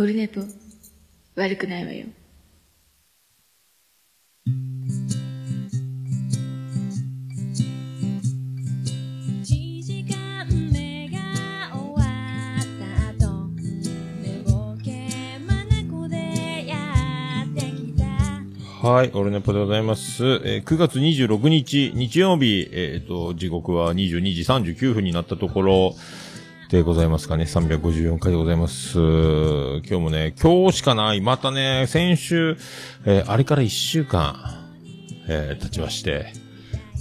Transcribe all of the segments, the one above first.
オルネポ、悪くないわよ。1時間目が終わった後寝ぼけまなこでやってきたはい、オルネポでございます。えー9月26日、日曜日、えっ、と、時刻は22時39分になったところでございますかね。354回でございます。今日もね、今日しかない。またね、先週、えーあれから1週間、えー経ちまして、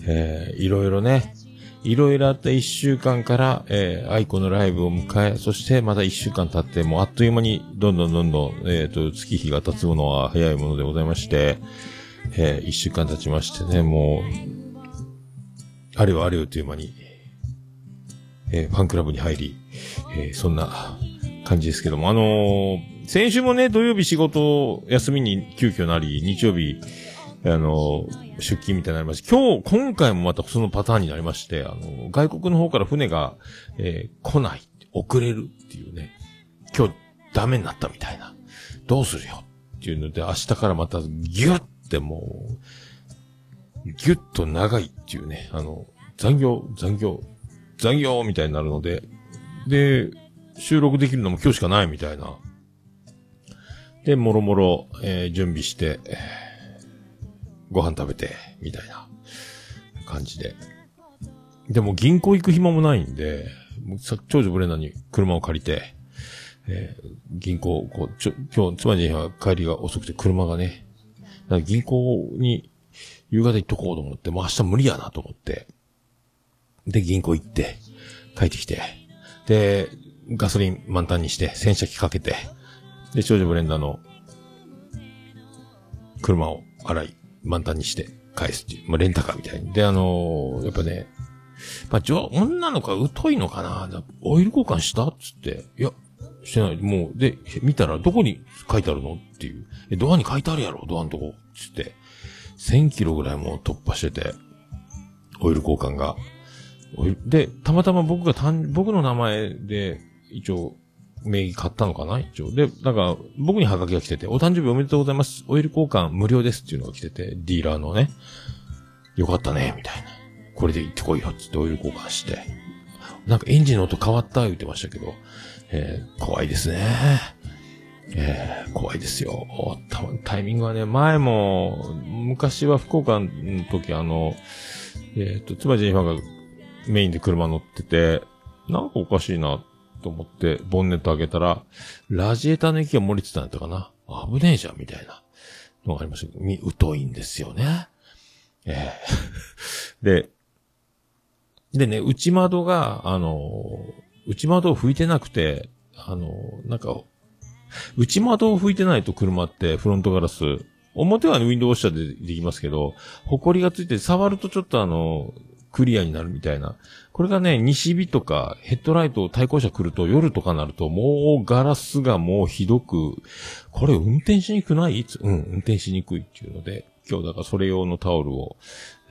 えーいろいろね、いろいろあった1週間から、えー、アイコのライブを迎え、そしてまた1週間経って、もうあっという間に、どんどんどんどん、えっ、と、月日が経つものは早いものでございまして、えー、1週間経ちましてね、もう、あれよあれよという間に、えーファンクラブに入り、えーそんな感じですけども、あのー先週もね、土曜日仕事休みに急遽なり、日曜日、あのー出勤みたいになりまして、今日、今回もまたそのパターンになりまして、あのー外国の方から船が、え来ない、遅れるっていうね、今日ダメになったみたいな。どうするよっていうので、明日からまたギュッてもう、ギュッと長いっていうね、あの、残業、残業、残業みたいになるので、で、収録できるのも今日しかないみたいな。で、もろもろ、えー準備して、ご飯食べて、みたいな感じで。でも銀行行く暇もないんで、長女ブレナに車を借りて、えー銀行、こう、ちょ、今日、妻には帰りが遅くて車がね、銀行に夕方行っとこうと思って、もう明日無理やなと思って、で、銀行行って、帰ってきて、で、ガソリン満タンにして、洗車機かけて、で、長女ブレンダーの車を洗い、満タンにして返すっていう、まあ、レンタカーみたいに。で、あのーやっぱね、まあ、じゃ女の子は疎いのかな？オイル交換した？っつって。いや、してない。もう、で、見たらどこに書いてあるの？っていう。え、ドアに書いてあるやろ？ドアのとこ。つって。1000キロぐらいもう突破してて、オイル交換が。で、たまたま僕が単、僕の名前で、一応、名義買ったのかな？一応。で、なんか、僕にハガキが来てて、お誕生日おめでとうございます。オイル交換無料ですっていうのが来てて、ディーラーのね。よかったね、みたいな。これで行ってこいよ、つってオイル交換して。なんかエンジンの音変わった言ってましたけど、えー怖いですね。えー怖いですよ。たタイミングはね、前も、昔は福岡の時あの、えっ、と、妻ジェニファがメインで車乗ってて、なんかおかしいなと思って、ボンネット開けたら、ラジエーターの息が漏れてたんだったかな。危ねえじゃん、みたいなのがありましたけど、み、疎いんですよね。えー で、でね、内窓が、あの、内窓を拭いてなくて、あの、なんか、内窓を拭いてないと車ってフロントガラス、表はねウィンドウウォッシャーでできますけど、埃がついて触るとちょっとあの、クリアになるみたいな。これがね、西日とかヘッドライト対向車来ると夜とかなるともうガラスがもうひどく、これ運転しにくない？うん、運転しにくいっていうので、今日だからそれ用のタオルを、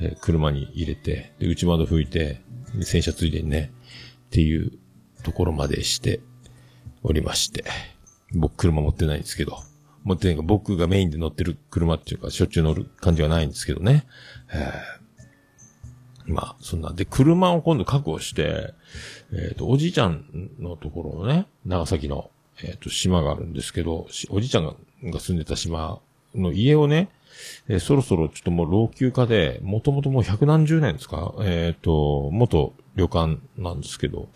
えー車に入れて、で、内窓拭いて、洗車ついでにね、っていうところまでしておりまして。僕車持ってないんですけど。持ってないか僕がメインで乗ってる車っていうか、しょっちゅう乗る感じはないんですけどね。まあ、そんなんで、車を今度確保して、えっ、と、おじいちゃんのところのね、長崎の、えっ、と、島があるんですけど、おじいちゃんがが住んでた島の家をね、えーそろそろちょっともう老朽化で、もともともう百何十年ですかえっ、と、元旅館なんですけど、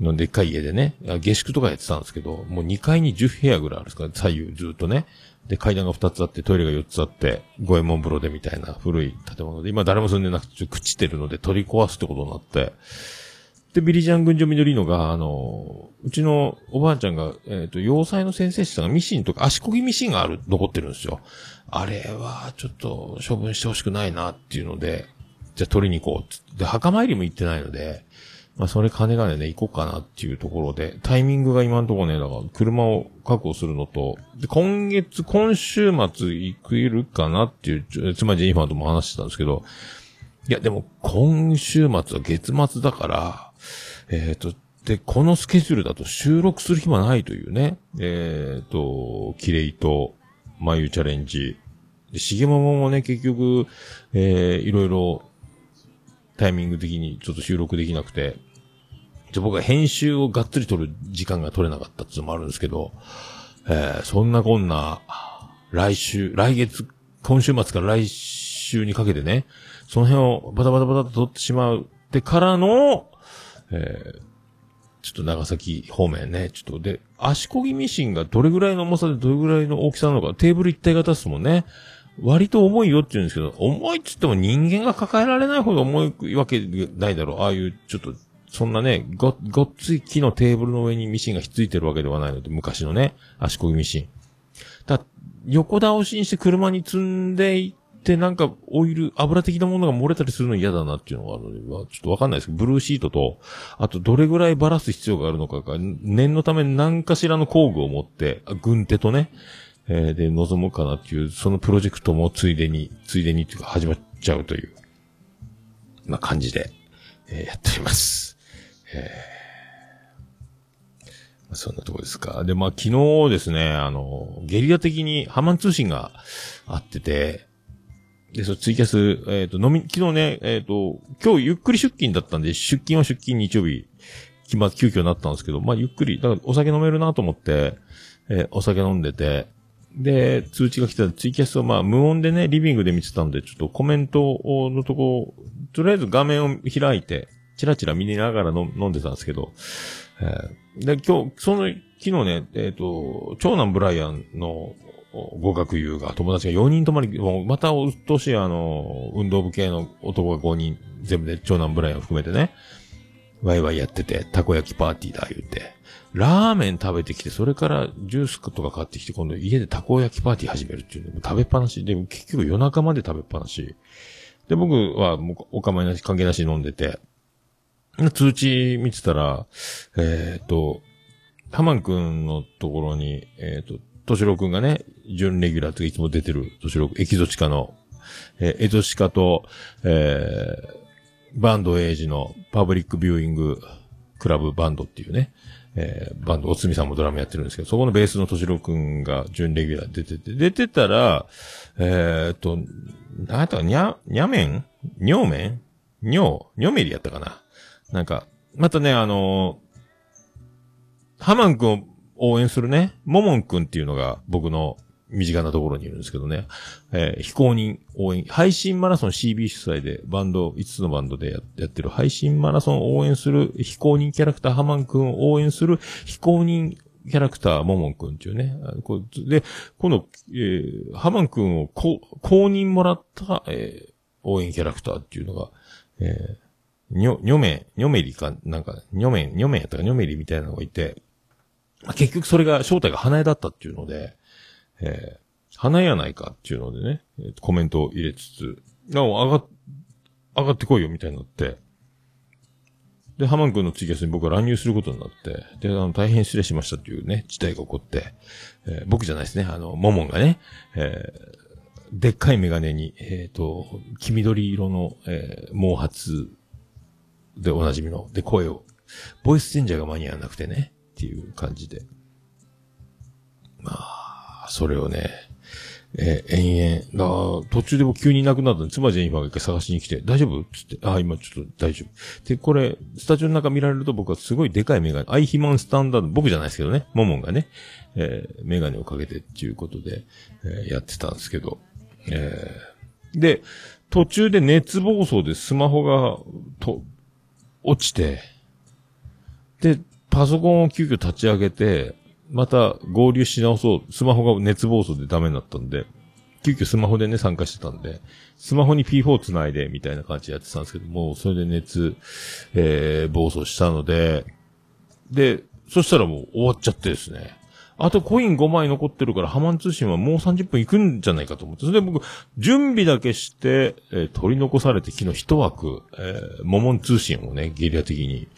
のでっかい家でね、下宿とかやってたんですけど、もう2階に10部屋ぐらいあるんですか、左右ずっとね。で、階段が2つあって、トイレが4つあって、五右衛門風呂でみたいな古い建物で、今誰も住んでなくて、ちょっと朽ちてるので取り壊すってことになって、で、ビリジャン群青緑のが、あの、うちのおばあちゃんが、えっ、と、洋裁の先生してたミシンとか、足こぎミシンがある、残ってるんですよ。あれは、ちょっと、処分してほしくないなっていうので、じゃあ取りに行こうっつって。で、墓参りも行ってないので、まあ、それ金がね、行こうかなっていうところで、タイミングが今のところね、だから、車を確保するのと、で、今月、今週末行けるかなっていう、つまりジェニファーとも話してたんですけど、いや、でも、今週末は月末だから、えっ、と、で、このスケジュールだと収録する暇ないというね。えっ、と、キレイと、眉チャレンジ。で、しげもももね、結局、えー、いろいろ、タイミング的にちょっと収録できなくて、じゃ僕は編集をがっつり撮る時間が取れなかったっていうのもあるんですけど、えー、そんなこんな、来週、来月、今週末から来週にかけてね、その辺をバタバタバタと撮ってしまうってからの、えー、ちょっと長崎方面ね、ちょっとで、足漕ぎミシンがどれぐらいの重さでどれぐらいの大きさなのか、テーブル一体型ですもんね。割と重いよって言うんですけど、重いっつっても人間が抱えられないほど重いわけないだろう。ああいう、ちょっと、そんなね、ご、ごっつい木のテーブルの上にミシンがひっついてるわけではないので、昔のね、足漕ぎミシン。だ、横倒しにして車に積んでいってなんかオイル、油的なものが漏れたりするの嫌だなっていうのがあるので、ちょっとわかんないですけど、ブルーシートと、あとどれぐらいバラす必要があるのかが、念のため何かしらの工具を持って、軍手とね、えー、で、臨もうかなっていう、そのプロジェクトもついでに、ついでにっていうか始まっちゃうという、ま、感じで、えー、やっております。えー、そんなとこですか。で、まあ、昨日ですね、あの、ゲリラ的にハマン通信があってて、で、そう、ツイキャス、えっ、ー、と、飲み、昨日ね、えっ、ー、と、今日ゆっくり出勤だったんで、出勤は出勤日曜日、決ま、急遽なったんですけど、まあ、ゆっくり、だからお酒飲めるなと思って、えー、お酒飲んでて、で、通知が来たらツイキャスをまあ、無音でね、リビングで見てたんで、ちょっとコメントのとこ、とりあえず画面を開いて、チラチラ見ながら飲んでたんですけど、えー、で、今日、その、昨日ね、えっ、ー、と、長男ブライアンの合格優が、友達が4人泊まり、もうまた、うっとしあの、運動部系の男が5人、全部で長男ブライアン含めてね、ワイワイやってて、たこ焼きパーティーだ、言うて。ラーメン食べてきて、それからジュースとか買ってきて、今度家でたこ焼きパーティー始めるっていうの。食べっぱなし。で、結局夜中まで食べっぱなし。で、僕はもうお構いなし、関係なし飲んでて、通知見てたら、えっ、ー、と、ハマン君のところに、えっ、ー、と、としろくんがね、準レギュラーといつも出てる、としろくんエキゾチカの、えー、エゾチカと、えー、バンドエイジのパブリックビューイングクラブバンドっていうね、えー、バンド、おつみさんもドラムやってるんですけど、そこのベースのとしろくんが準レギュラー出てて、出てたら、えー、っと、なんやったか、にゃ、にゃめん？にょうめん？にょ、にょめりやったかな。なんか、またね、あのー、ハマンくんを応援するね、ももんくんっていうのが僕の身近なところにいるんですけどね、えー、非公認応援、配信マラソン CB 主催でバンド、5つのバンドでやってる配信マラソンを応援する非公認キャラクターハマンくんを応援する非公認キャラクター、モモンくんっていうね。で、この、えー、ハマンくんを公認もらった、えー、応援キャラクターっていうのが、えー、にょ、にょめ、にょめりか、なんか、にょめ、にょめやったかにょめりみたいなのがいて、結局それが正体が花江だったっていうので、えー、花江やないかっていうのでね、コメントを入れつつ、なお、上が、上がってこいよみたいになって、で、ハマン君のツイキャスに僕は乱入することになって、で、あの、大変失礼しましたっていうね、事態が起こって、えー、僕じゃないですね、あの、モモンがね、えー、でっかいメガネに、えっ、ー、と、黄緑色の、えー、毛髪でおなじみの、で、声を、ボイスチェンジャーが間に合わなくてね、っていう感じで。まあ、それをね、えー、延々、だ途中でも急にいなくなったんで、妻ジェニファーが一回探しに来て、大丈夫？つって、あ、今ちょっと大丈夫。で、これ、スタジオの中見られると僕はすごいでかいメガネ、アイヒマンスタンダード、僕じゃないですけどね、モモンがね、えー、メガネをかけてっていうことで、えー、やってたんですけど、えー、で、途中で熱暴走でスマホが、と、落ちて、で、パソコンを急遽立ち上げて、また合流し直そう。スマホが熱暴走でダメになったんで、急遽スマホでね、参加してたんで、スマホに P4 繋いで、みたいな感じでやってたんですけども、それで熱、えー、暴走したので、で、そしたらもう終わっちゃってですね。あとコイン5枚残ってるから、ハマン通信はもう30分行くんじゃないかと思って。それで僕、準備だけして、えー、取り残されて昨日一枠、えー、モモン通信をね、ゲリラ的に、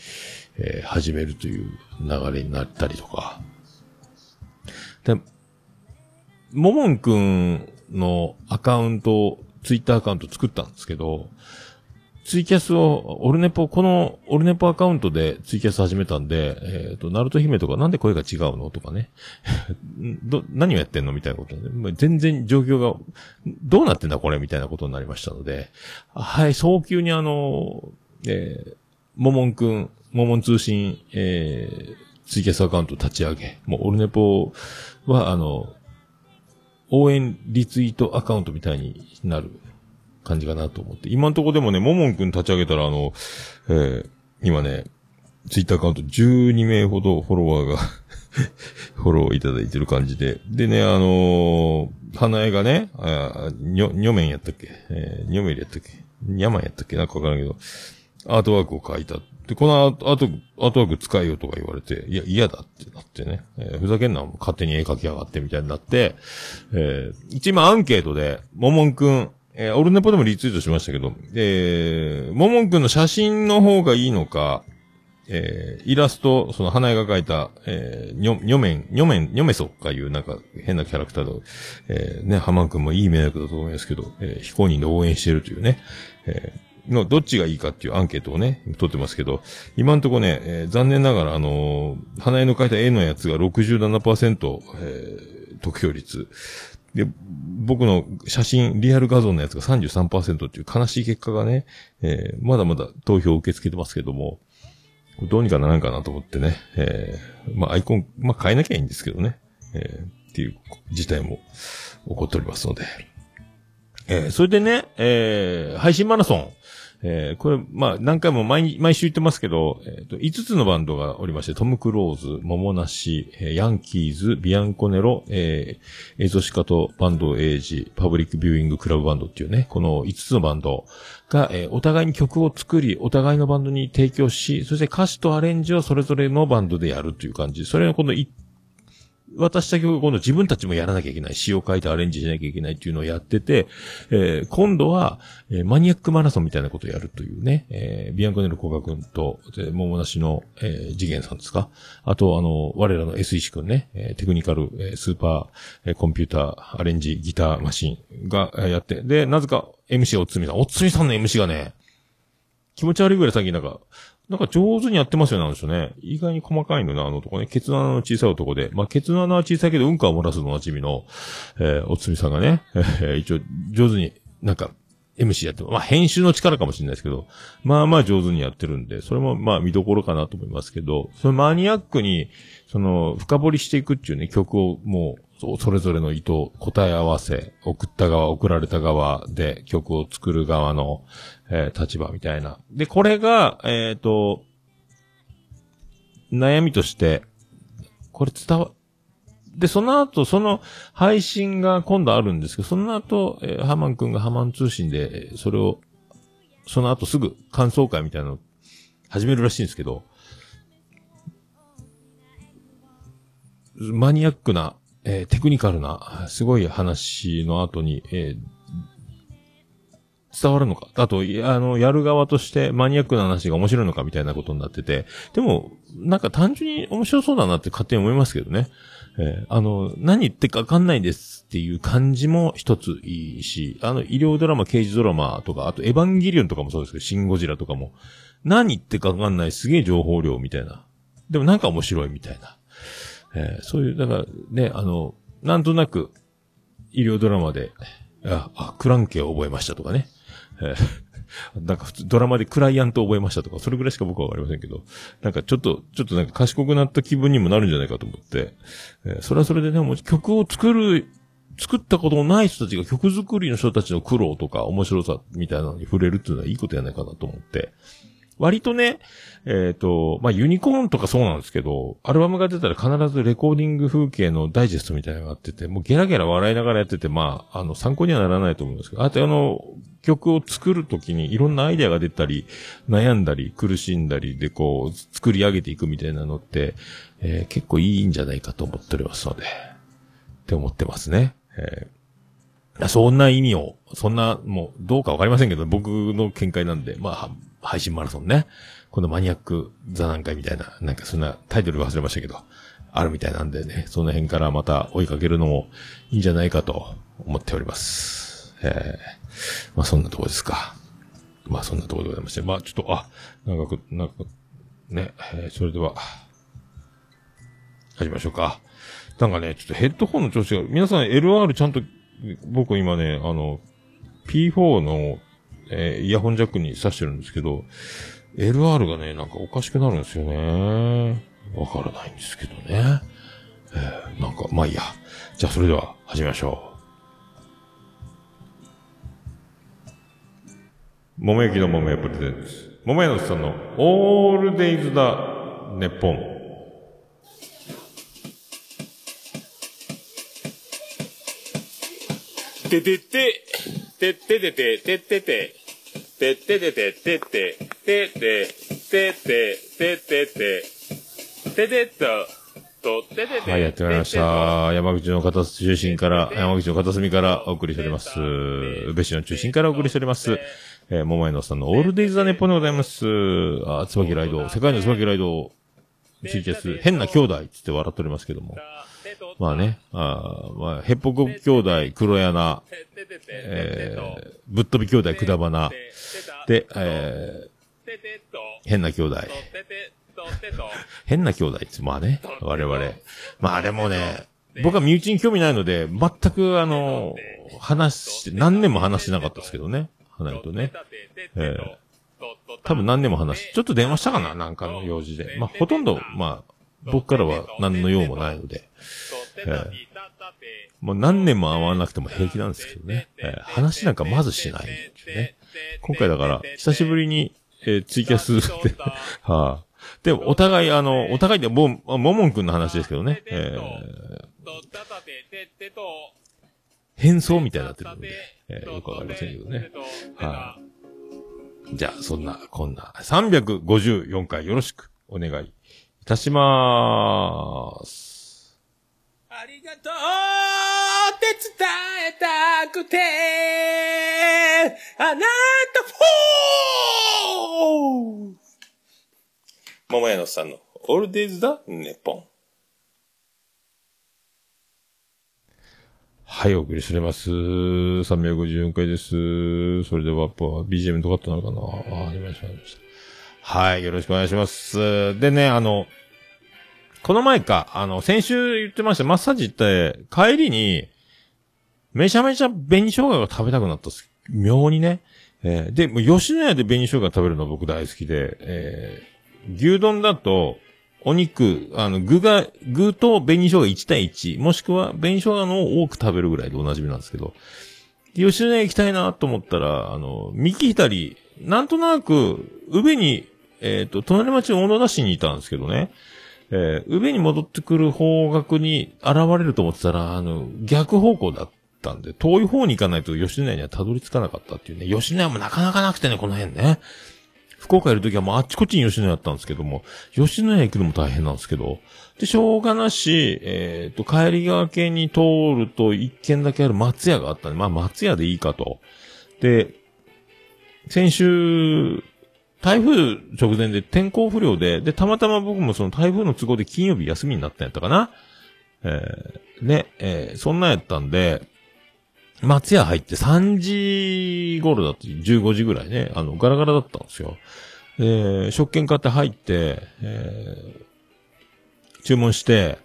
えー、始めるという流れになったりとか。で、ももんくんのアカウント、ツイッターアカウント作ったんですけど、ツイキャスを、オルネポ、このオルネポアカウントでツイキャス始めたんで、えっ、と、ナルト姫とかなんで声が違うのとかね。ど、何をやってんのみたいなことで、全然状況が、どうなってんだこれみたいなことになりましたので、はい、早急にあの、えー、ももんくん、ももん通信、えー、ツイキャスアカウント立ち上げ、もうオルネポは、あの、応援リツイートアカウントみたいになる感じかなと思って。今のとこでもね、ももんくん立ち上げたら、あの、えー、今ね、ツイッターアカウント12名ほどフォロワーが フォローいただいてる感じで。でね、あのー、花江がね、あにょ、にょめんやったっけ？えー、にょめりやったっけ？にゃまんやったっけ？なんかわからんけど、アートワークを書いた。で、このアート、アートワーク使えよとか言われて、いや、嫌だってなってね、えーふざけんな、勝手に絵描きやがってみたいになって、えー、一今アンケートで、ももんくん、えーオルネポでもリツイートしましたけど、えー、ももんくんの写真の方がいいのか、えー、イラスト、その花絵が描いた、えー、にょ、にょめん、にょめん、にょめそっかいうなんか変なキャラクターの、えー、ね、ハマンくんもいい迷惑だと思いますけど、えー、非公認で応援してるというね、えー、の、どっちがいいかっていうアンケートをね、取ってますけど、今んとこね、えー残念ながらあのー花江の描いた絵のやつが67%、えー、得票率。で、僕の写真、リアル画像のやつが33%っていう悲しい結果がね、えーまだまだ投票を受け付けてますけども、どうにかならんかなと思ってね、えーまあアイコン、まあ変えなきゃいいんですけどね、えーっていう事態も起こっておりますので。えーそれでね、えー配信マラソン。えーこれ、まあ、何回も毎、毎週言ってますけど、えっ、と、5つのバンドがおりまして、トム・クローズ、モモナシ、えーヤンキーズ、ビアンコネロ、えーエゾシカとバンドエイジ、パブリックビューイングクラブバンドっていうね、この5つのバンドが、えーお互いに曲を作り、お互いのバンドに提供し、そして歌詞とアレンジをそれぞれのバンドでやるという感じ。それのこの渡した曲を今度自分たちもやらなきゃいけない。詩を書いてアレンジしなきゃいけないっていうのをやってて、えー今度は、えーマニアックマラソンみたいなことをやるというね、えービアンコネルコカ君と、で桃梨の、えー次元さんですか？あと、あの、我らの S 石君ね、えーテクニカル、えースーパー、えーコンピューター、アレンジ、ギター、マシンが、えやって、で、なぜか MC おつみさん、おつみさんの MC がね、気持ち悪いぐらい最近なんか、なんか上手にやってますよ、なんですよね。意外に細かいのね、あの男ね。ケツの穴の小さい男で。まあ、ケツの穴は小さいけど、うんこは漏らすのおなじみの、えーおつみさんがね、えー一応上手に、なんか、MC やって、まあ、編集の力かもしれないですけど、まあまあ上手にやってるんで、それもまあ見どころかなと思いますけど、そのマニアックに、その、深掘りしていくっていうね、曲をもう、そそれぞれの意図、答え合わせ、送った側、送られた側で曲を作る側の、えー立場みたいな。で、これが、えっ、と、悩みとして、これ伝わ、で、その後、その配信が今度あるんですけど、その後、えーハマンくんがハマン通信で、それを、その後すぐ感想会みたいなの始めるらしいんですけど、マニアックな、えーテクニカルな、すごい話の後に、えー伝わるのか？あと、あの、やる側としてマニアックな話が面白いのかみたいなことになってて、でも、なんか単純に面白そうだなって勝手に思いますけどね。えーあの、何言ってかわかんないですっていう感じも一ついいし、あの、医療ドラマ、刑事ドラマとか、あとエヴァンゲリオンとかもそうですけど、シンゴジラとかも、何言ってかわかんないすげえ情報量みたいな。でもなんか面白いみたいな。えーそういう、だからね、あの、なんとなく、医療ドラマで、あ、あ、クランケを覚えましたとかね。え なんか普通ドラマでクライアントを覚えましたとか、それぐらいしか僕はわかりませんけど、なんかちょっと、ちょっとなんか賢くなった気分にもなるんじゃないかと思って、えーそれはそれでね、もう曲を作る、作ったことのない人たちが曲作りの人たちの苦労とか面白さみたいなのに触れるっていうのはいいことやないかなと思って、割とね、えっ、と、まあ、ユニコーンとかそうなんですけど、アルバムが出たら必ずレコーディング風景のダイジェストみたいなのがあってて、もうゲラゲラ笑いながらやってて、まあ、あの、参考にはならないと思うんですけど、あとあの、曲を作るときにいろんなアイデアが出たり、悩んだり、苦しんだりでこう、作り上げていくみたいなのって、えー結構いいんじゃないかと思っておりますので、って思ってますね。えーそんな意味を、そんな、もう、どうかわかりませんけど、僕の見解なんで、まあ、配信マラソンね。このマニアック座談会みたいな、なんかそんなタイトル忘れましたけど、あるみたいなんでね、その辺からまた追いかけるのもいいんじゃないかと思っております。えー、まあそんなとこですか。まあそんなとこでございまして、まあちょっと、あ、長く、長く、ね、えーそれでは、始めましょうか。なんかね、ちょっとヘッドホンの調子が、皆さん LR ちゃんと、僕今ね、あの、P4 の、えーイヤホンジャックに挿してるんですけど、LR がね、なんかおかしくなるんですよね。わからないんですけどね。えーなんか、まあいいや。じゃあそれでは始めましょう。桃焼きの桃屋プレゼンツ。桃屋のさんのオールデイズだ、ネッポン。ててて、てててて、ててて、てててて、てて、てて、てて、ててて、て。はい、やってまいりました。山口の片隅中心から、山口の片隅からお送りしております。宇部市の中心からお送りしております。えー、桃屋のさんのオールデイズ・ザ・ネッポンでございます。あ、椿ライド、世界の椿ライド、ツイキャス、変な兄弟ってって笑っておりますけども。まあね、あーまあ、ヘッポコ兄弟、黒柳、えー、ぶっ飛び兄弟、くだばな、で、えー、変な兄弟。変な兄弟って、まあね、我々。まああれもね、僕は身内に興味ないので、全くあの、話して、何年も話してなかったですけどね。離れるとね。えー多分何年も話し、ちょっと電話したかな？なんかの用事で。まあほとんど、まあ、僕からは何の用もないので、えーもう何年も会わなくても平気なんですけどね。えー話なんかまずしないね。今回だから、久しぶりに、えーツイキャスで、はあ、で、お互い、あの、お互いで、もう、ももんくんの話ですけどね、えー、変装みたいになってるので、えーよくわかりませんけどね。はいじゃあ、そんな、こんな、354回よろしくお願いいたしまーす。ありがとうって伝えたくて、あなたフォー桃屋のさんのオールデイズだ、ネポン。はい、お送りしております。354回です。それでは、やっぱ BGM とかってなるかなあ、始まりました。始まりましたはい、よろしくお願いします。でね、あの、この前か、あの、先週言ってました、マッサージ行って、帰りに、めちゃめちゃ紅生姜が食べたくなったっす。妙にね。えーで、もう吉野家で紅生姜食べるの僕大好きで、えー牛丼だと、お肉、あの、具が、具と紅生姜1対1、もしくは紅生姜のを多く食べるぐらいでおなじみなんですけど、吉野家行きたいなと思ったら、あの、三木左、なんとなく、宇部に、えっ、と、隣町小野田市にいたんですけどね、えー、宇部に戻ってくる方角に現れると思ってたら、あの、逆方向だったんで、遠い方に行かないと吉野家にはたどり着かなかったっていうね、吉野家もなかなかなくてね、この辺ね。福岡いるときはもうあっちこっちに吉野家あったんですけども、吉野家行くのも大変なんですけど、で、しょうがなし、えっ、と、帰り側系に通ると一軒だけある松屋があったんで、まあ松屋でいいかと。で、先週、台風直前で天候不良で、で、たまたま僕もその台風の都合で金曜日休みになったんやったかな。えー、ね、えーそんなんやったんで、松屋入って3時頃だって15時ぐらいね、あの、ガラガラだったんですよ。で、食券買って入って、えー注文して、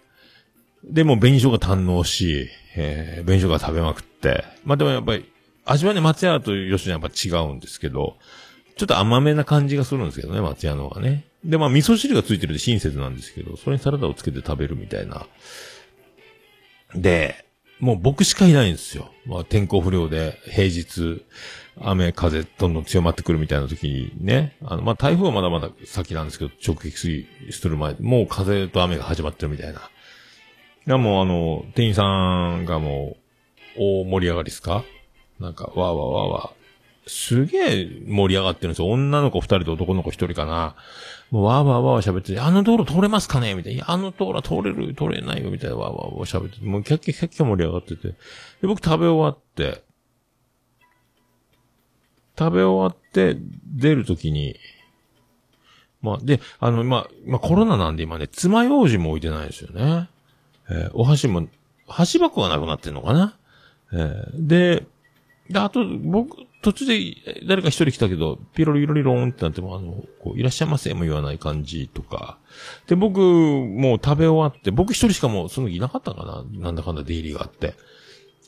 で、もう紅生姜堪能し、えー、紅生姜食べまくって。まあ、でもやっぱり、味はね、松屋と吉野家やっぱ違うんですけど、ちょっと甘めな感じがするんですけどね、松屋の方がね。で、まあ、味噌汁がついてるで親切なんですけど、それにサラダをつけて食べるみたいな。で、もう僕しかいないんですよ。まあ、天候不良で、平日、雨、風、どんどん強まってくるみたいな時にね、あの、まあ、台風はまだまだ先なんですけど、直撃する前、もう風と雨が始まってるみたいな。いや、もうあの、店員さんがもう、大盛り上がりですか？なんか、わーわーわーわー。すげえ盛り上がってるんですよ。女の子二人と男の子一人かな。もうわーわーわー喋ってて、あの道路通れますかね？みたいな。あの道路通れる、通れないよ、みたいな。わーわーわー喋ってて、もうキャッキャキャッキャ盛り上がってて。で、僕食べ終わって、食べ終わって、出るときに、まあ、で、あの、まあ、まあ、コロナなんで今ね、爪楊枝も置いてないですよね。えーお箸も、箸箱がなくなってんのかな？えーで、で、あと、僕、途中で誰か一人来たけど、ピロリロリローンってなっても、あの、こう、いらっしゃいませも言わない感じとか。で、僕、もう食べ終わって、僕一人しかもうその時いなかったかななんだかんだ出入りがあって。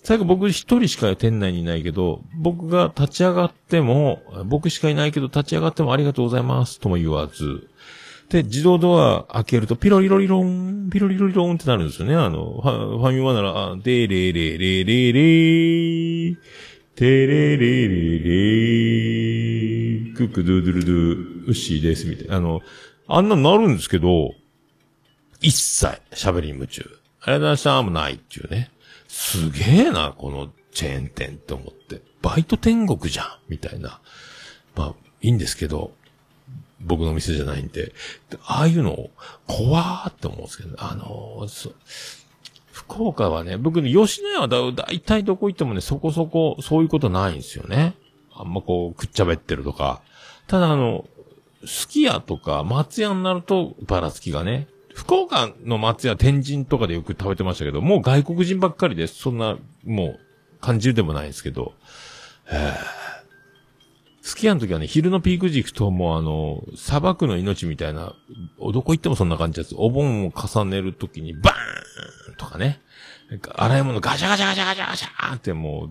最後僕一人しか店内にいないけど、僕が立ち上がっても、僕しかいないけど立ち上がってもありがとうございますとも言わず、で、自動ドア開けると、ピロリロリロン、ピロリロリロンってなるんですよね。あの、ファミマなら、あでれれれれれー、てれれれれー、クックドゥドゥルドゥ、ウッシーです、みたいな。あの、あんなのなるんですけど、一切喋り夢中。ありがとうございました、もないっていうね。すげえな、このチェーン店って思って。バイト天国じゃん、みたいな。まあ、いいんですけど、僕の店じゃないんで、でああいうの、怖ーって思うんですけど、あのーそう福岡はね、僕ね、吉野家はだ、いたいどこ行ってもね、そこそこ、そういうことないんですよね。あんまこう、くっちゃべってるとか。ただあの、すき家とか松屋になると、ばらつきがね。福岡の松屋、天神とかでよく食べてましたけど、もう外国人ばっかりです。そんな、もう、感じるでもないんですけど。スキヤの時はね、昼のピーク時行くともうあの、砂漠の命みたいな、どこ行ってもそんな感じです。お盆を重ねる時にバーンとかね。洗い物ガシャガシャガシャガシャガシャっても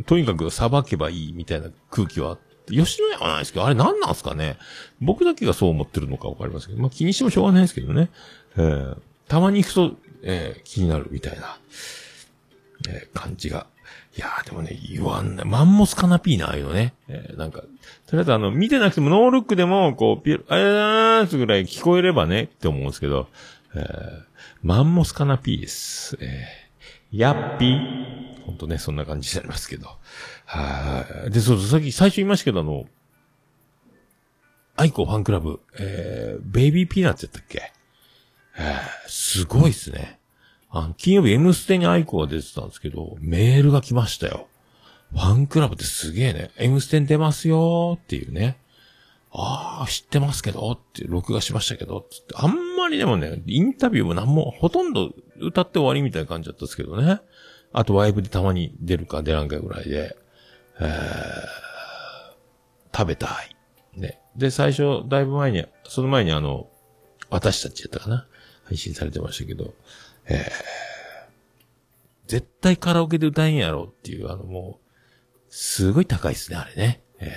う、とにかくさばけばいいみたいな空気は、吉野家はないですけど、あれ何なんすかね僕だけがそう思ってるのかわかりますけど、まあ気にしてもしょうがないですけどね。えーたまに行くと、えー気になるみたいな、えー感じが。いやーでもね、言わんない。マンモスカナピーな、ああいうのね。えーなんか、とりあえずあの、見てなくてもノールックでも、こう、ピル、あれだーすぐらい聞こえればね、って思うんですけど、えーマンモスカナピーです。えーヤッピー。ほんとね、そんな感じになりますけど。はい。で、そうそう、さっき最初言いましたけど、あの、aikoファンクラブ、えー、ベイビーピーナッツやったっけ？えー、すごいっすね。あの、金曜日 M ステにアイコが出てたんですけど、メールが来ましたよ。ファンクラブってすげえね。M ステに出ますよーっていうね。ああ、知ってますけどって、録画しましたけど、つって。あんまりでもね、インタビューもなんも、ほとんど歌って終わりみたいな感じだったんですけどね。あとワイプでたまに出るか出らんかぐらいで、えー、食べたい。ね。で、最初、だいぶ前に、その前にあの、私たちやったかな配信されてましたけど、えー、絶対カラオケで歌えんやろっていう、あのもう、すごい高いですね、あれね。えー、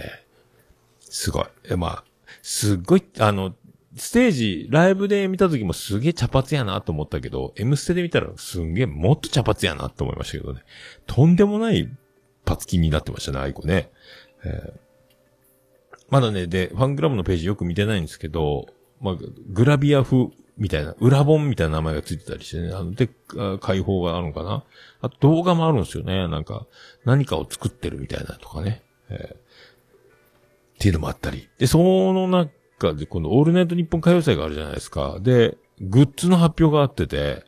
すごい。え、まあ、すっごい、あの、ステージ、ライブで見た時もすげえ茶髪やなと思ったけど、M ステで見たらすんげえもっと茶髪やなと思いましたけどね。とんでもないパツキンになってましたね、 aikoね。えーまだね、で、ファンクラブのページよく見てないんですけど、まあ、グラビア風みたいな、裏本みたいな名前がついてたりしてね、あの、で、会報があるのかなあと動画もあるんですよね。なんか、何かを作ってるみたいなとかね。えーっていうのもあったり。で、その中で、このオールナイトニッポン歌謡祭があるじゃないですか。で、グッズの発表があってて、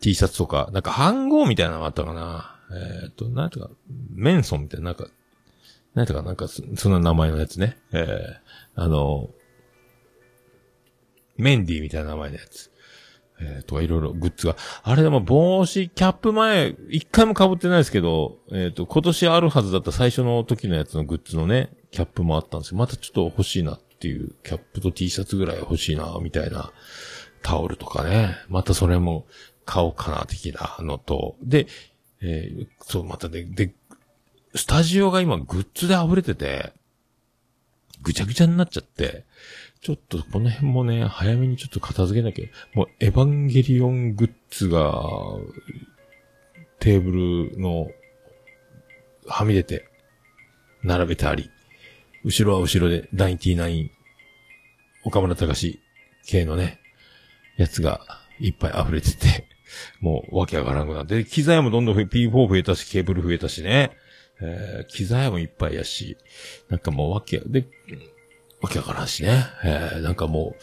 T シャツとか、なんか飯号みたいなのがあったかな。えっ、と、なんていうか、メンソンみたいな、なんか、なんていうか、なんかそ、そんな名前のやつね。えー、あの、メンディーみたいな名前のやつ。えー、とかいろいろグッズが。あれでも帽子、キャップ前、一回も被ってないですけど、えっ、と、今年あるはずだった最初の時のやつのグッズのね、キャップもあったんですよ。またちょっと欲しいなっていう、キャップと T シャツぐらい欲しいな、みたいな、タオルとかね。またそれも買おうかな、的なのと。で、えーそう、またで、で、スタジオが今グッズで溢れてて、ぐちゃぐちゃになっちゃって、ちょっとこの辺もね、早めにちょっと片付けなきゃ。もう、エヴァンゲリオングッズが、テーブルの、はみ出て、並べてあり、後ろは後ろで、ナインティナイン、岡村隆史系のね、やつがいっぱい溢れてて、もうわけわからなくなって、機材もどんどん増え P4 増えたし、ケーブル増えたしね、えー機材もいっぱいやし、なんかもうわけ、で、わけわからんしね、えーなんかもう、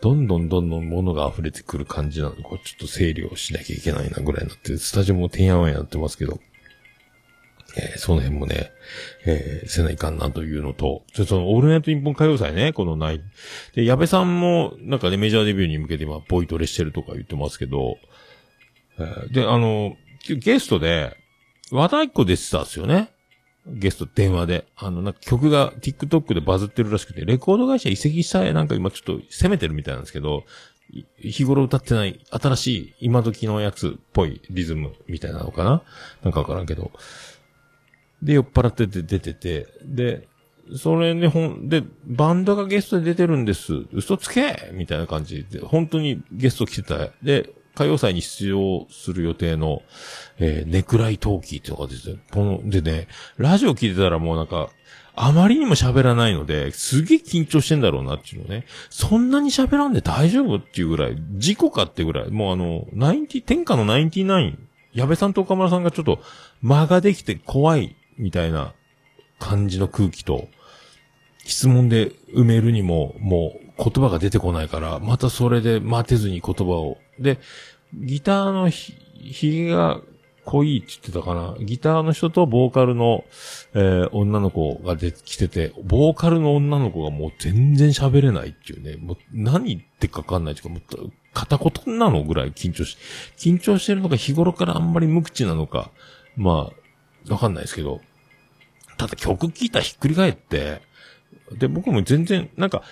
どんどんどんどん物が溢れてくる感じなの。で、これちょっと整理をしなきゃいけないなぐらいになって、スタジオもてんやわんやなってますけど、えーその辺もね、えーせないかんなというのと、ちょっとその、オールナイト日本歌謡祭ね、このない。で、矢部さんも、なんかね、メジャーデビューに向けて今、ボイトレしてるとか言ってますけど、えーで、あの、ゲストで、和田一個出てたんですよね。ゲスト電話で。あの、なんか曲が TikTok でバズってるらしくて、レコード会社移籍したいなんか今ちょっと攻めてるみたいなんですけど、日頃歌ってない新しい今時のやつっぽいリズムみたいなのかな？なんかわからんけど。で、酔っ払ってて出てて、で、それでほん、で、バンドがゲストで出てるんです。嘘つけみたいな感じで、本当にゲスト来てた。で、歌謡祭に出場する予定の、えーネクライトーキーっていうのが出て、この、でね、ラジオ聞いてたらもうなんか、あまりにも喋らないので、すげえ緊張してんだろうなっていうのね。そんなに喋らんで大丈夫っていうぐらい、事故かってぐらい、もうあの、90、天下の99、矢部さんと岡村さんがちょっと間ができて怖いみたいな感じの空気と、質問で埋めるにも、もう言葉が出てこないから、またそれで待てずに言葉を。で、ギターのひ、ひげが濃いって言ってたかな？ギターの人とボーカルの、えー女の子が出てきてて、ボーカルの女の子がもう全然喋れないっていうね。もう何言ってかかんないっていうか、もう片言なのぐらい緊張し、緊張してるのか日頃からあんまり無口なのか、まあ、わかんないですけど。ただ曲聴いたらひっくり返って、で、僕も全然、なんか、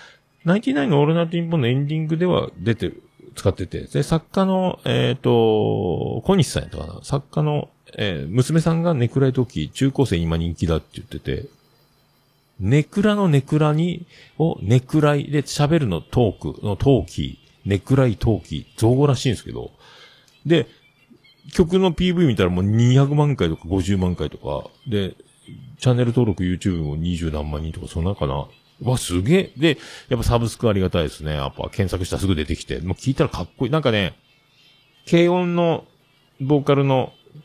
ナインティナインのオールナイトニッポンのエンディングでは出てる、使ってて、で、作家の、えっ、と、小西さんやったかな。作家の、えー娘さんがネクライトーキー、中高生今人気だって言ってて、ネクラのネクラに、をネクライで喋るのトークのトーキー、ネクライトーキー、造語らしいんですけど、で、曲の PV 見たらもう200万回とか50万回とか、で、チャンネル登録 YouTube も20何万人とか、そんなかな。わ、すげえ。で、やっぱサブスクありがたいですね。やっぱ検索したらすぐ出てきて。もう聞いたらかっこいい。なんかね、軽音のボーカルのっ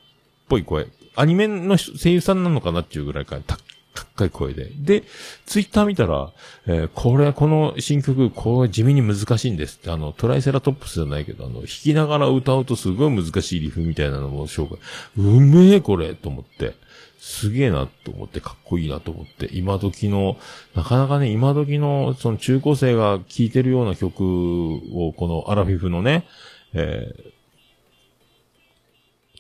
ぽい声。アニメの声優さんなのかなっていうぐらいか、た高い声で。で、ツイッター見たら、えーこれ、この新曲、これ地味に難しいんですって、あの、トライセラトップスじゃないけど、あの、弾きながら歌うとすごい難しいリフみたいなのも紹介。うめえ、これと思って。すげえなと思って、かっこいいなと思って、今時の、なかなかね、今時の、その中高生が聴いてるような曲を、このアラフィフのね、えー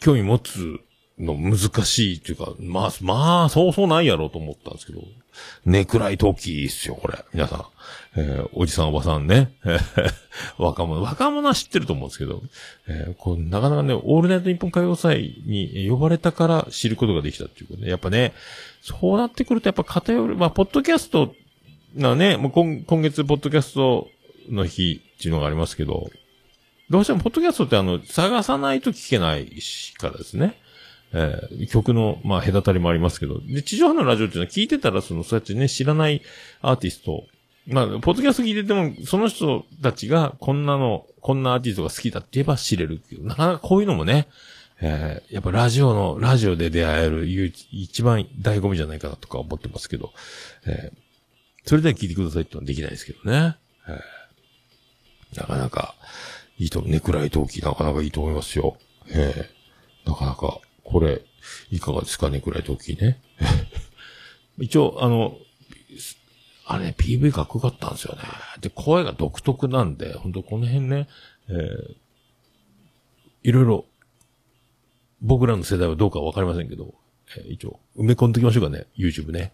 興味持つの難しいっていうか、まあ、まあ、そうそうないやろうと思ったんですけど、ネクライトーキーっすよ、これ。皆さん。えーおじさんおばさんね。え ー若者。若者は知ってると思うんですけど、えーこうなかなかね、オールナイト日本歌謡祭に呼ばれたから知ることができたっていうことで、やっぱね、そうなってくるとやっぱ偏る、まあ、ポッドキャストなね、もう今今月ポッドキャストの日っていうのがありますけど、どうしてもポッドキャストってあの、探さないと聞けないしからですね。えー曲の、まあ、隔たりもありますけど。で、地上波のラジオっていうのは聞いてたら、その、そうやってね、知らないアーティスト、まあ、ポッドキャスト聞いてても、その人たちが、こんなの、こんなアーティストが好きだって言えば知れるっていう。なかなかこういうのもね、えーやっぱラジオの、ラジオで出会える、一番醍醐味じゃないかなとか思ってますけど、えーそれで聞いてくださいってのはできないですけどね。えーなかなか、いいと、ネクライトーキーなかなかいいと思いますよ。ええなかなか、これ、いかがですか、ネクライトーキーね。一応、あの、あれ、PV かっこよかったんですよね。で、声が独特なんで、本当この辺ね、えーいろいろ、僕らの世代はどうかわかりませんけど、えー一応、埋め込んでおきましょうかね、YouTube ね。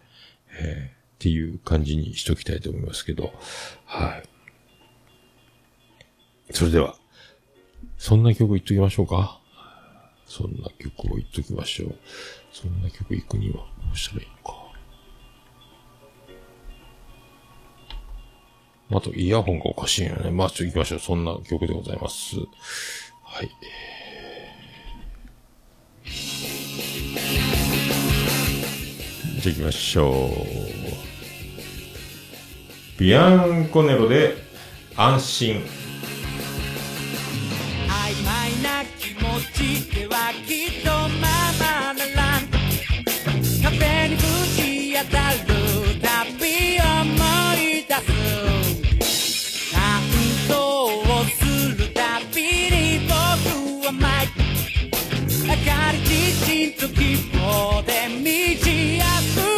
えーっていう感じにしときたいと思いますけど、はい。それでは、そんな曲言っときましょうか。そんな曲を言っときましょう。そんな曲行くには、どうしたらいいあと、イヤホンがおかしいよね。まあ、ちょっと行きましょう。そんな曲でございます。はい。じゃあ行きましょう。ビアンコネロで安心。曖昧な気持ちではきっとままならん壁にぶち当たるかり自信と希望で満ち溢れ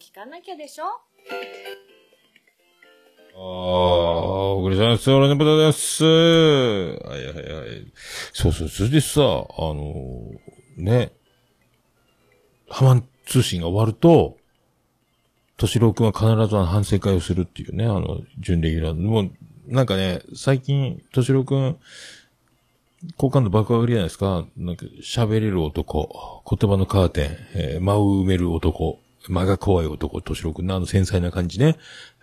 聞かなきゃでしょ？ああ、おくれさんです。俺のことです。はいはいはい。そうそう、それでさ、あのーね、ハマン通信が終わると、敏郎くんは必ず反省会をするっていうね、あの、準レギュラー。もう、なんかね、最近、敏郎くん、好感度爆上がりじゃないですか。なんか、喋れる男、言葉のカーテン、えー間を埋める男、間が怖い男、敏郎くんのあの繊細な感じね。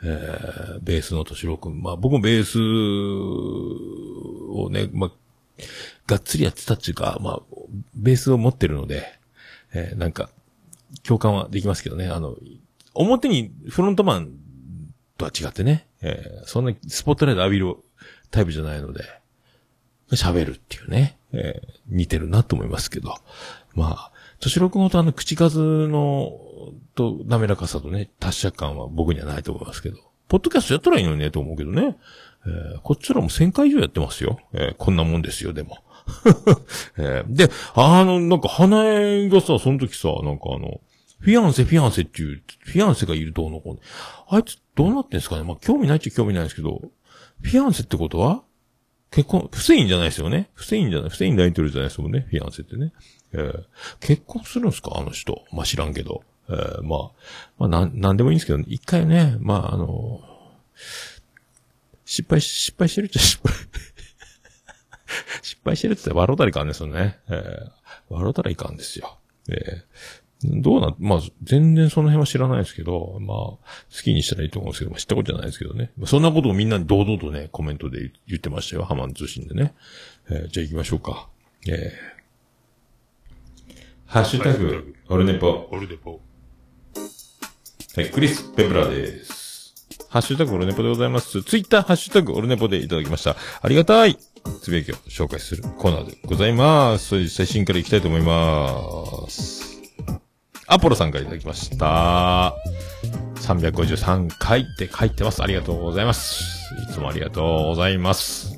えーベースの敏郎くん。まあ僕もベースをね、まあ、がっつりやってたっていうか、まあ、ベースを持ってるので、えーなんか、共感はできますけどね。あの、表にフロントマンとは違ってね、えーそんなスポットライト浴びるタイプじゃないので、喋るっていうね、えー似てるなと思いますけど。まあ、敏郎くんほどあの口数の、と滑らかさとね、達者感は僕にはないと思いますけど。ポッドキャストやったらいいのにね、と思うけどね。えーこっちらも1000回以上やってますよ。えーこんなもんですよ、でも。えーで、あの、なんか、花江がさ、その時さ、なんかあの、フィアンセ、フィアンセっていう、フィアンセがいるどうのこう。あいつ、どうなってんすかね？まあ、興味ないっちゃ興味ないんですけど、フィアンセってことは？結婚、フセインじゃないですよね。フセインじゃない、フセイン大統領じゃないですもんね。フィアンセってね。えー結婚するんすか？あの人。まあ、知らんけど。えーまあ、まあ、なん、なんでもいいんですけど、一回ね、まあ、あの失敗、失敗してるっちゃ 失敗。失敗してるって言ったら笑うたらいかんですよね。えー笑うたらいかんですよ。えーどうな、まあ、全然その辺は知らないですけど、まあ、好きにしたらいいと思うんですけど、まあ、知ったことじゃないですけどね。まあそんなことをみんなに堂々とね、コメントで言ってましたよ。ハマン通信でね。えーじゃあ行きましょうか。えーハッシュタグ、オルネポ。オルネポ。はい、クリス・ペブラです。ハッシュタグオルネポでございます。ツイッター、ハッシュタグオルネポでいただきました。ありがたいつぶやきを紹介するコーナーでございます。それで最新からいきたいと思います。アポロさんからいただきました。353回って書いてます。ありがとうございます。いつもありがとうございます。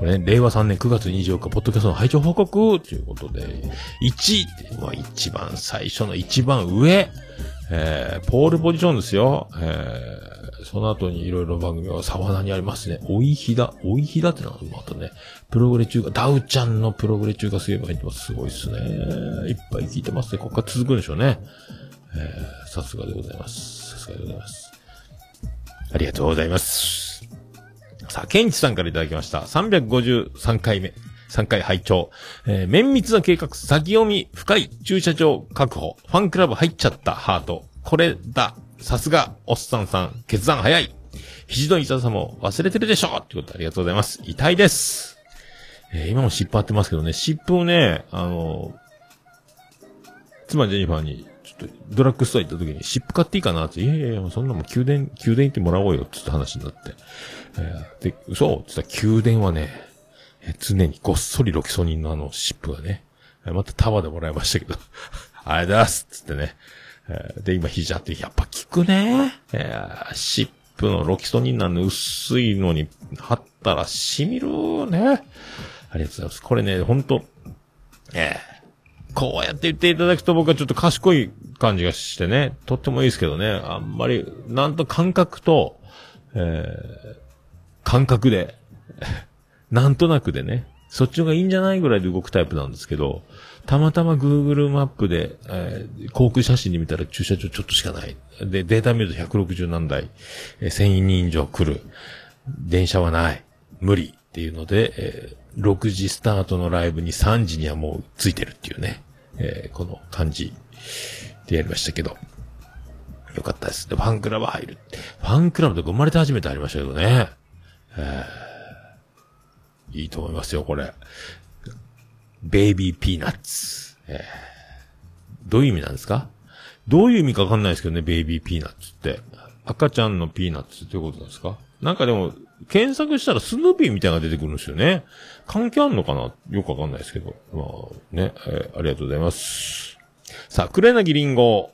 これね、令和3年9月24日、ポッドキャストの拝聴報告ということで、1位、まあ一番最初の一番上、えー、ポールポジションですよ。えー、その後にいろいろ番組はサバナにありますね。おいひだ、おいひだってのがまたね、プログレ中華、ダウちゃんのプログレ中華水泳部入ってます。すごいっすね。いっぱい聞いてますね。ここから続くんでしょうね。えー、さすがでございます。さすがでございます。ありがとうございます。さあ、ケンチさんからいただきました。353回目。3回拝聴。えー綿密な計画、先読み、深い駐車場確保、ファンクラブ入っちゃったハート。これだ。さすが、おっさんさん、決断早い。肘の痛さも忘れてるでしょってことありがとうございます。痛いです。えー今も湿布貼ってますけどね、湿布をね、あの妻ジェニファーに、ドラッグストア行った時に湿布買っていいかなって、いやいやいや、そんなもん宮殿、宮殿行ってもらおうよ、つって話になって。えーで、嘘つったら宮殿はね、えー常にごっそりロキソニンのあの湿布がね、えーまた束でもらいましたけど、あれだすっつってね。えーで、今肘あって、やっぱ効くね。えー湿布のロキソニンなんで薄いのに貼ったら染みるね。ありがとうございます。これね、ほんと、えーこうやって言っていただくと僕はちょっと賢い感じがしてね、とってもいいですけどね、あんまり、なんと感覚と、えー感覚で、なんとなくでね、そっちの方がいいんじゃないぐらいで動くタイプなんですけど、たまたま Google マップで、えー航空写真で見たら駐車場ちょっとしかない。で、データ見ると160何台、えー1000人以上来る。電車はない。無理。っていうので、えー6時スタートのライブに3時にはもうついてるっていうね、えーこの感じでやりましたけど。よかったです。で、ファンクラブ入る。ファンクラブとか生まれて初めて入りましたけどね。えーいいと思いますよ、これ。ベイビーピーナッツ。えーどういう意味なんですか？どういう意味かわかんないですけどね、ベイビーピーナッツって。赤ちゃんのピーナッツっていうことなんですか？なんかでも、検索したらスヌーピーみたいなのが出てくるんですよね。関係あんのかな？よくわかんないですけど。まあ、ね、えーありがとうございます。さあ、クレナギリンゴ。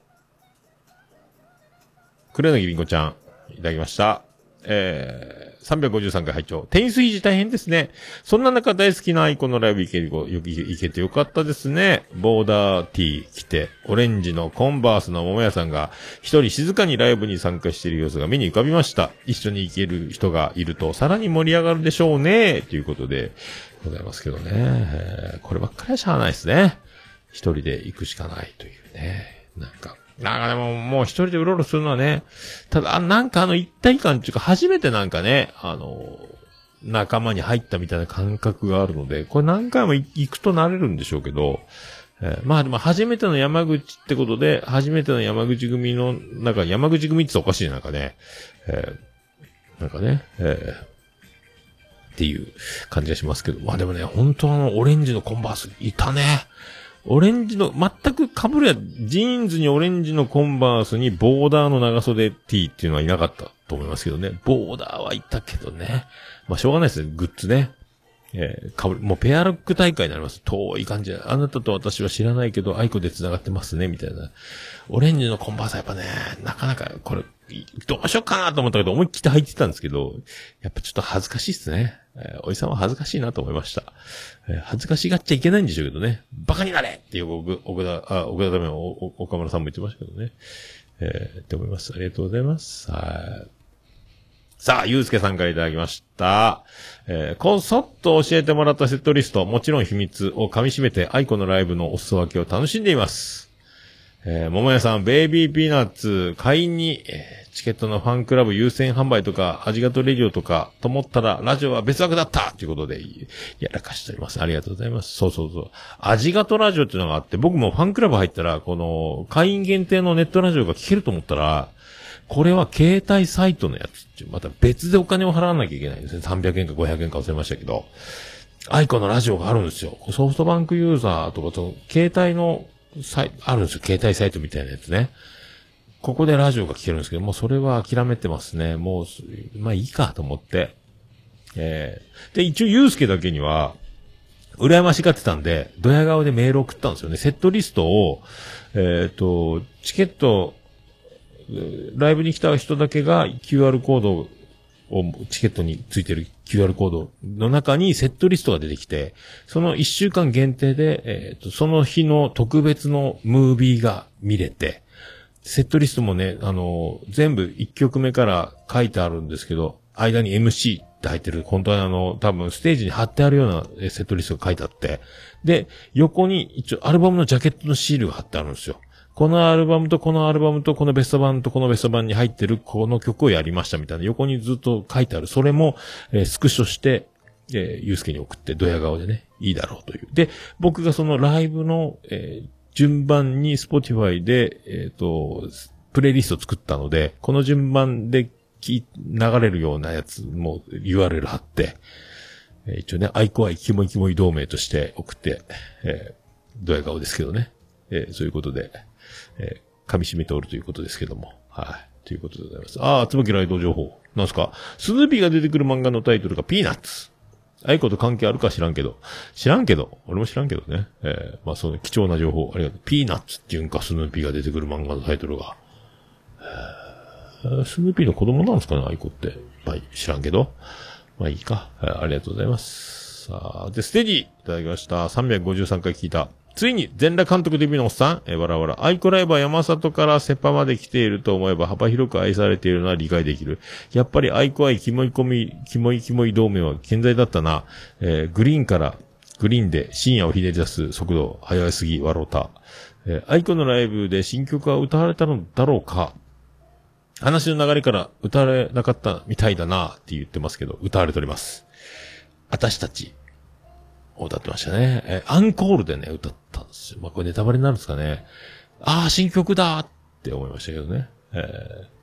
クレナギリンゴちゃん、いただきました。えー、353回拝聴テニス肘大変ですね。そんな中大好きなアイコンのライブ行けるよ、行けてよかったですね。ボーダー T 着て、オレンジのコンバースの桃屋さんが、一人静かにライブに参加している様子が目に浮かびました。一緒に行ける人がいると、さらに盛り上がるでしょうね。ということで、ございますけどね。えーこればっかりはしゃあないですね。一人で行くしかないというね。なんか、なんかでももう一人でうろうろするのはね、ただ、なんかあの一体感っていうか初めてなんかね、あの、仲間に入ったみたいな感覚があるので、これ何回も行くとなれるんでしょうけど、えーまあでも初めての山口ってことで、初めての山口組の、なんか山口組ってったらおかしいなんかね、えーなんかね、えーっていう感じがしますけど。まあでもね、本当あの、オレンジのコンバースいたね。オレンジの、全く被るや、ジーンズにオレンジのコンバースにボーダーの長袖 T っていうのはいなかったと思いますけどね。ボーダーはいたけどね。まあしょうがないですね、グッズね。えー、かぶ、もうペアルック大会になります。遠い感じで。あなたと私は知らないけど、アイコで繋がってますね、みたいな。オレンジのコンバースはやっぱね、なかなか、これ、どうしようかなと思ったけど、思いっきり入ってたんですけど、やっぱちょっと恥ずかしいっすね。えーおじさんは恥ずかしいなと思いました。えー恥ずかしがっちゃいけないんでしょうけどね。バカになれっていう、奥田、あ、奥田ための岡村さんも言ってましたけどね。えー、って思います。ありがとうございます。はい。さあ、ゆうすけさんからいただきました。えー、こそっと教えてもらったセットリスト、もちろん秘密を噛み締めて、アイコのライブのお裾分けを楽しんでいます。えー、桃屋さん、ベイビーピーナッツ、会員に、えーチケットのファンクラブ優先販売とか、あじがとレディオとか、と思ったら、ラジオは別枠だったということで、やらかしております。ありがとうございます。そうそうそう。あじがとラジオっていうのがあって、僕もファンクラブ入ったら、この、会員限定のネットラジオが聞けると思ったら、これは携帯サイトのやつっていう、また別でお金を払わなきゃいけないんですね。300円か500円か忘れましたけど。アイコのラジオがあるんですよ。ソフトバンクユーザーとかと、携帯のサイあるんですよ。携帯サイトみたいなやつね。ここでラジオが聞けるんですけど、もうそれは諦めてますね。もう、まあいいかと思って。えー、で、一応、ゆうすけだけには、羨ましがってたんで、ドヤ顔でメール送ったんですよね。セットリストを、えっ、と、チケット、ライブに来た人だけが QR コードを、チケットについてる QR コードの中にセットリストが出てきて、その1週間限定で、えっ、と、その日の特別のムービーが見れて、セットリストもね、あの、全部1曲目から書いてあるんですけど、間に MC って入ってる、本当はあの、多分ステージに貼ってあるようなセットリストが書いてあって、で、横に一応アルバムのジャケットのシールが貼ってあるんですよ。このアルバムとこのアルバムとこのベスト版とこのベスト版に入ってるこの曲をやりましたみたいな横にずっと書いてある。それも、えースクショして、えー、ゆうすけに送ってドヤ顔でね、いいだろうという。で、僕がそのライブの、えー順番に Spotify で、えっ、と、プレイリスト作ったので、この順番で流れるようなやつも URL 貼って、えー一応ね、アイコアイキモイキモイ同盟として送って、えー、ドヤ顔ですけどね。えーそういうことで、えー噛み締めておるということですけども。はい。ということでございます。ああ、つばきライド情報。なんすか？スヌーピーが出てくる漫画のタイトルがピーナッツ。あいこと関係あるか知らんけど。知らんけど。俺も知らんけどね。えーまあその貴重な情報、ありがとう。ピーナッツっていうんか、スヌーピーが出てくる漫画のタイトルが。スヌーピーの子供なんですかね、アイコって。まあ知らんけど。まあいいか。えーありがとうございます。さあ、で、ステージいただきました。353回聞いた。ついに、全裸監督デビューのおっさん、えー、わらわら。アイコライバー山里からセパまで来ていると思えば幅広く愛されているのは理解できる。やっぱりアイコアイキモイコミ、キモイキモイ同盟は健在だったな。えーグリーンから、グリーンで深夜をひねり出す速度、速すぎ、笑うた。えーアイコのライブで新曲は歌われたのだろうか？話の流れから歌われなかったみたいだなって言ってますけど、歌われております。私たち、歌ってましたね。えーアンコールでね、歌ったんですよ。まあ、これネタバレになるんですかね。ああ、新曲だって思いましたけどね。えー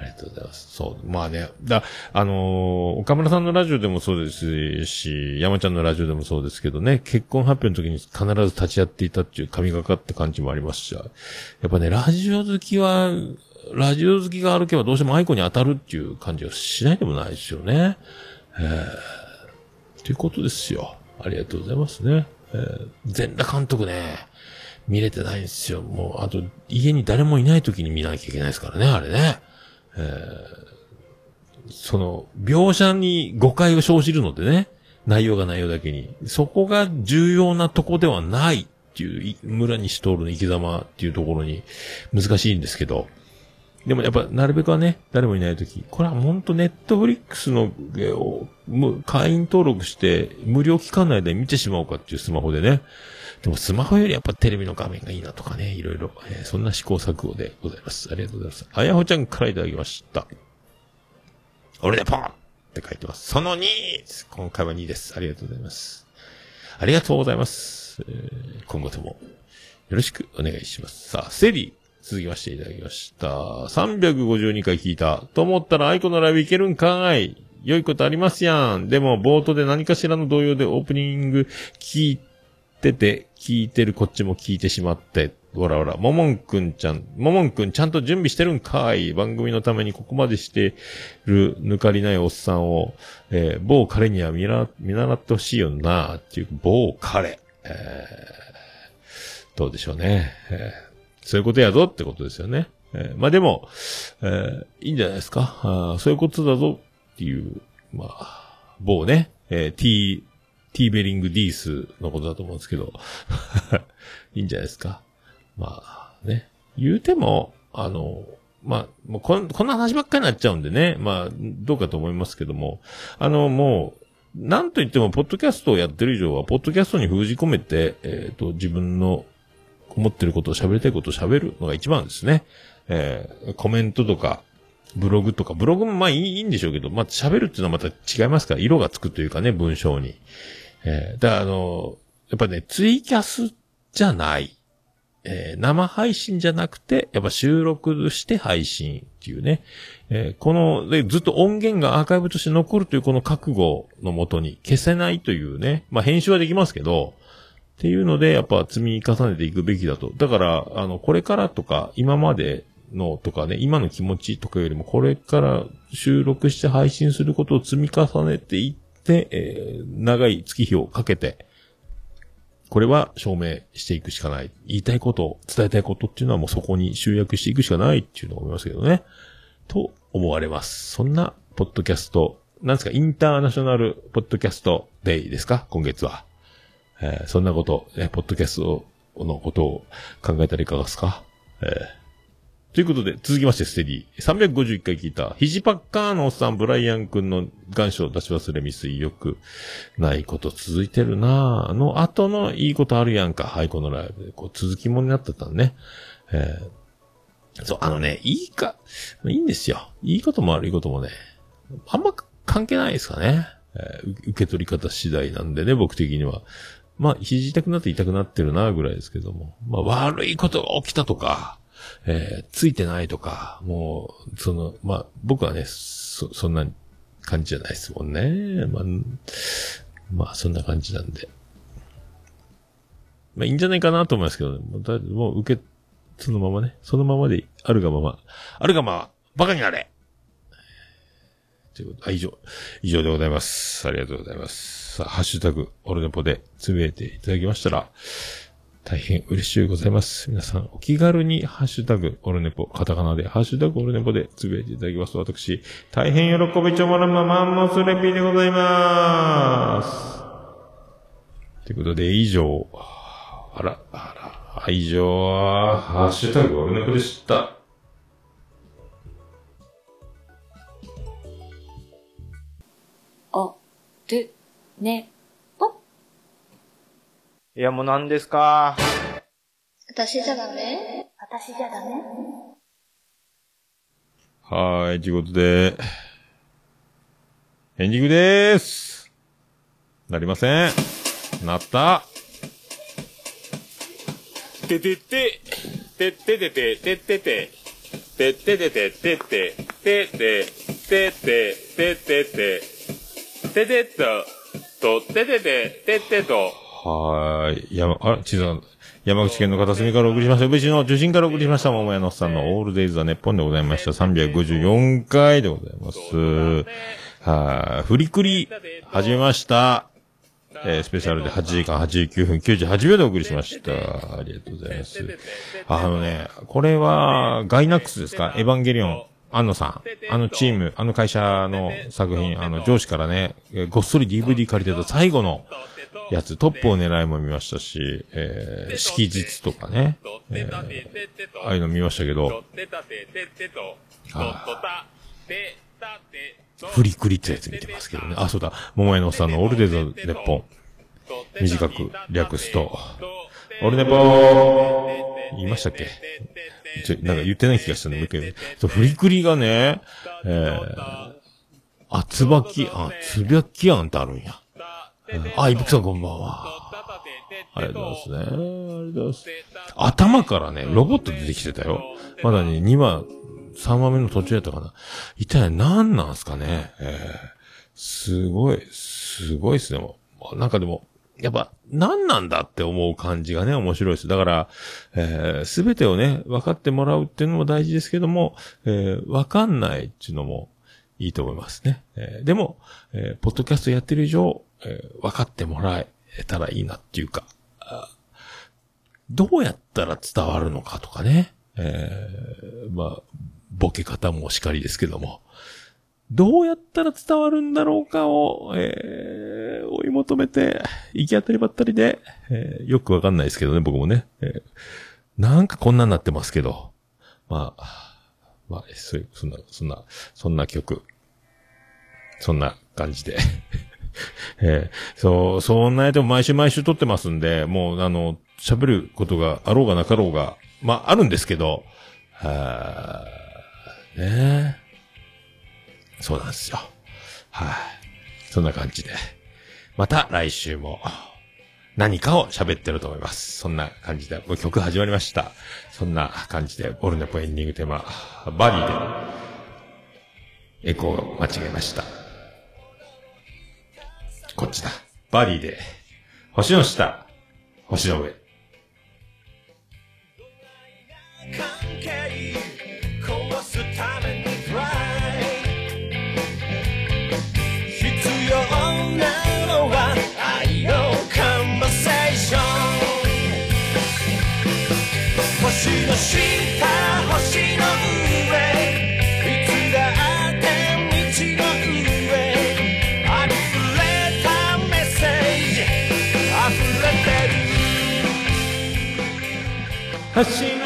ありがとうございます。そう。まあね、だ、あのー岡村さんのラジオでもそうですし、山ちゃんのラジオでもそうですけどね、結婚発表の時に必ず立ち会っていたっていう神がかった感じもありますし、やっぱね、ラジオ好きは、ラジオ好きが歩けばどうしてもアイコに当たるっていう感じはしないでもないですよね。ということですよ。ありがとうございますね。えー、全裸監督ね、見れてないんですよ。もう、あと、家に誰もいない時に見なきゃいけないですからね、あれね。えーその、描写に誤解を生じるのでね、内容が内容だけに。そこが重要なとこではないっていう、村西徹の生き様っていうところに難しいんですけど、でもやっぱ、なるべくはね、誰もいないとき、これは本当ネットフリックスの、えを会員登録して、無料期間内で見てしまおうかっていうスマホでね。でもスマホよりやっぱテレビの画面がいいなとかね、いろいろ、えーそんな試行錯誤でございます。ありがとうございます。あやほちゃんからいただきました。俺でポンって書いてます。その 2! 今回は2です。ありがとうございます。ありがとうございます。えー今後ともよろしくお願いします。さあ、セリー、続きましていただきました。352回聞いた。と思ったらアイコのライブいけるんかい。良いことありますやん。でも、冒頭で何かしらの動揺でオープニング聞いてて、聞いてるこっちも聞いてしまって、わらわら。ももんくんちゃん、ももんくんちゃんと準備してるんかい。番組のためにここまでしてる抜かりないおっさんを、えー某彼には見習見習ってほしいよな、っていう、某彼。えーどうでしょうね。えーそういうことやぞってことですよね。えーまあでも、えーいいんじゃないですか。あそういうことだぞっていう、まあ、某ね、えー、T、T ベリングディースのことだと思うんですけど、いいんじゃないですか。まあ、ね。言うても、あの、まあ、もうこん、こんな話ばっかりになっちゃうんでね。まあ、どうかと思いますけども。あの、もう、なんと言っても、ポッドキャストをやってる以上は、ポッドキャストに封じ込めて、えっ、と、自分の思ってることを喋りたいことを喋るのが一番ですね。えーコメントとか、ブログとか、ブログもまあいいいいんでしょうけど、まあ喋るっていうのはまた違いますから、色がつくというかね、文章に。えーだからあの、やっぱね、ツイキャスじゃない。えー生配信じゃなくて、やっぱ収録して配信っていうね。えーこの、で、ずっと音源がアーカイブとして残るというこの覚悟のもとに消せないというね。まあ編集はできますけど、っていうので、やっぱ積み重ねていくべきだと。だから、あの、これからとか、今までのとかね、今の気持ちとかよりも、これから収録して配信することを積み重ねていって、えー長い月日をかけて、これは証明していくしかない。言いたいこと、伝えたいことっていうのはもうそこに集約していくしかないっていうのを思いますけどね。と思われます。そんなポッドキャスト、なんですか、インターナショナルポッドキャストデイですか？今月は。えーそんなこと、えーポッドキャストのことを考えたらいかがですか？えーということで、続きまして、ステディ。351回聞いた、ヒジパッカーのおっさん、ブライアン君の願書を出し忘れ未遂よくないこと続いてるなぁ。の後のいいことあるやんか。はい、このライブで。こう、続きもになってたんね。えーそう、あのね、いいか、いいんですよ。いいことも悪いこともね、あんま関係ないですかね。えー受け取り方次第なんでね、僕的には。まあ、肘痛くなって痛くなってるな、ぐらいですけども。まあ、悪いことが起きたとか、えーついてないとか、もう、その、まあ、僕はね、そ、そんな感じじゃないですもんね。まあ、まあ、そんな感じなんで。まあ、いいんじゃないかなと思いますけど、ね、もうだもう受け、そのままね、そのままであるがまま、あるがまま、バカになれということ、あ、以上、以上でございます。ありがとうございます。さあ、ハッシュタグ、オルネポでつぶやいていただきましたら、大変嬉しいございます。皆さん、お気軽に、ハッシュタグ、オルネポ、カタカナで、ハッシュタグ、オルネポでつぶやいていただきますと、私、大変喜びちょもらまマンモスレピーでございまーす。ということで、以上、あら、あら、以上は、ハッシュタグ、オルネポでした。お、る、ね、ぽ。いや、もう何ですか？私じゃダメ？私じゃダメ？はーい、ということで、エンディングでーす。なりません。なった。ててて、てててて、ててて、てててて、てて、てて、て。て、てて。て、ててと、と、ててて、ててと、はーい。山、あら、地図山口県の片隅からお送りしました。宇部市の受信からお送りしました。桃屋のさんのオールデイズ・ザ・ネッポンでございました。354回でございます。はい。フリクリ、始めました。えースペシャルで8時間89分98秒でお送りしました。ありがとうございます。あのね、これは、ガイナックスですかエヴァンゲリオン。安野さん。あのチーム、あの会社の作品、あの上司からね、ごっそり DVD 借りてた最後のやつ、トップを狙いも見ましたし、えー、式日とかね、えーああいうの見ましたけど、あ、フリクリってやつ見てますけどね。あ、そうだ、桃屋のおっさんのオルデザネッポン。短く略すと、オルネポー言いましたっけ？ちょ、なんか言ってない気がしたんで、もう一回。そう、フリクリがね、えー、あ、つばきあ、つばきあんってあるんや。あ、いぶきさんこんばんは。ありがとうございますね。ありがとうございます。頭からね、ロボット出てきてたよ。まだね、2話、3話目の途中やったかな。一体何なんすかね。えー、すごい、すごいっすね。もうなんかでも、やっぱ、何なんだって思う感じがね、面白いです。だから、えすべてをね、分かってもらうっていうのも大事ですけども、えー、分かんないっていうのもいいと思いますね。えーでも、えーポッドキャストやってる以上、えー分かってもらえたらいいなっていうか、どうやったら伝わるのかとかね、えーまあ、ボケ方もしかりですけども、どうやったら伝わるんだろうかを、えー追い求めて、行き当たりばったりで、えーよくわかんないですけどね、僕もね。えーなんかこんなになってますけど、まあ、まあ、そ、そんな、そんな、そんな曲、そんな感じで。えーそう、そんなやつも毎週毎週撮ってますんで、もう、あの、喋ることがあろうがなかろうが、まあ、あるんですけど、はーねえそうなんですよ。はい、そんな感じで。また来週も何かを喋ってると思います。そんな感じで、もう曲始まりました。そんな感じで、オルネポエンディングテーマ、バディで、エコーを間違えました。こっちだ。バディで、星の下、星の上。Hashim.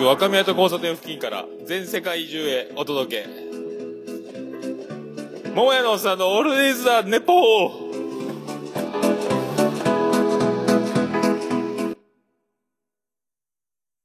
区若宮と交差点付近から全世界中へお届け。桃屋のおっさんのオールディーズ・ザ・ネポー